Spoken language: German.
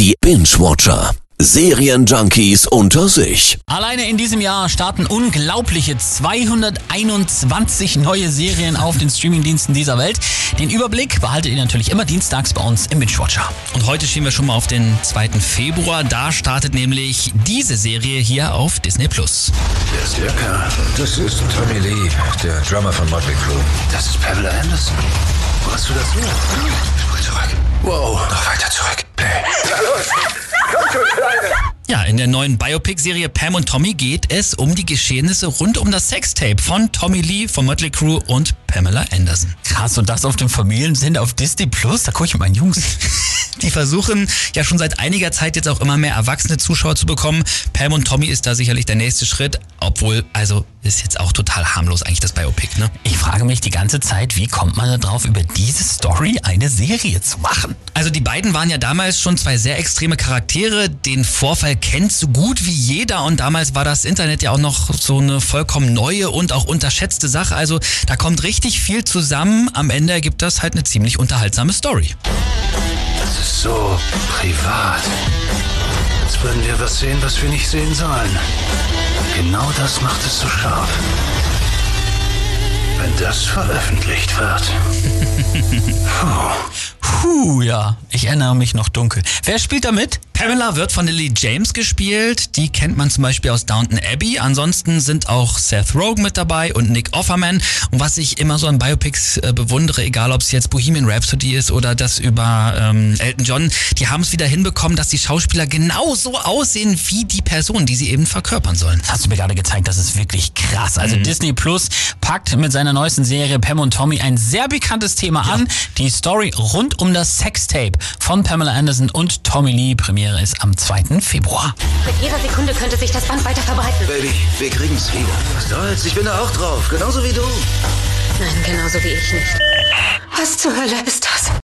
Die Binge-Watcher. Serienjunkies unter sich. Alleine in diesem Jahr starten unglaubliche 221 neue Serien auf den Streamingdiensten dieser Welt. Den Überblick behaltet ihr natürlich immer dienstags bei uns im Binge-Watcher. Und heute schieben wir schon mal auf den 2. Februar. Da startet nämlich diese Serie hier auf Disney Plus. Ist der? Das ist Tommy Lee, der Drummer von Motley Crue. Das ist Pamela Anderson. Wo hast du das her? Spring zurück. Wow. Noch weiter in der neuen Biopic-Serie Pam und Tommy geht es um die Geschehnisse rund um das Sextape von Tommy Lee, von Motley Crue und Pamela Anderson. Krass, und das auf dem Familiensender auf Disney Plus? Da gucke ich mit meinen Jungs. Die versuchen ja schon seit einiger Zeit jetzt auch immer mehr erwachsene Zuschauer zu bekommen. Pam und Tommy ist da sicherlich der nächste Schritt, obwohl, also ist jetzt auch total harmlos eigentlich das Biopic, ne? Ich frage mich die ganze Zeit, wie kommt man da drauf, über diese Story eine Serie zu machen? Also die beiden waren ja damals schon zwei sehr extreme Charaktere. Den Vorfall kennt so gut wie jeder und damals war das Internet ja auch noch so eine vollkommen neue und auch unterschätzte Sache. Also da kommt richtig viel zusammen. Am Ende ergibt das halt eine ziemlich unterhaltsame Story. Das ist so privat. Als würden wir was sehen, was wir nicht sehen sollen. Genau das macht es so scharf. Wenn das veröffentlicht wird. Puh. Puh, ja, ich erinnere mich noch dunkel. Wer spielt da mit? Pamela wird von Lily James gespielt. Die kennt man zum Beispiel aus Downton Abbey. Ansonsten sind auch Seth Rogen mit dabei und Nick Offerman. Und was ich immer so an Biopics äh, bewundere, egal ob es jetzt Bohemian Rhapsody ist oder das über ähm, Elton John, die haben es wieder hinbekommen, dass die Schauspieler genauso aussehen wie die Person, die sie eben verkörpern sollen. Das hast du mir gerade gezeigt, das ist wirklich krass. Also Disney Plus packt mit seiner neuesten Serie Pam und Tommy ein sehr bekanntes Thema an. Die Story rund um das Sextape von Pamela Anderson und Tommy Lee. Premiere ist am 2. Februar. Mit jeder Sekunde könnte sich das Band weiter verbreiten. Baby, wir kriegen's wieder. Was soll's? Ich bin da auch drauf. Genauso wie du. Nein, genauso wie ich nicht. Was zur Hölle ist das?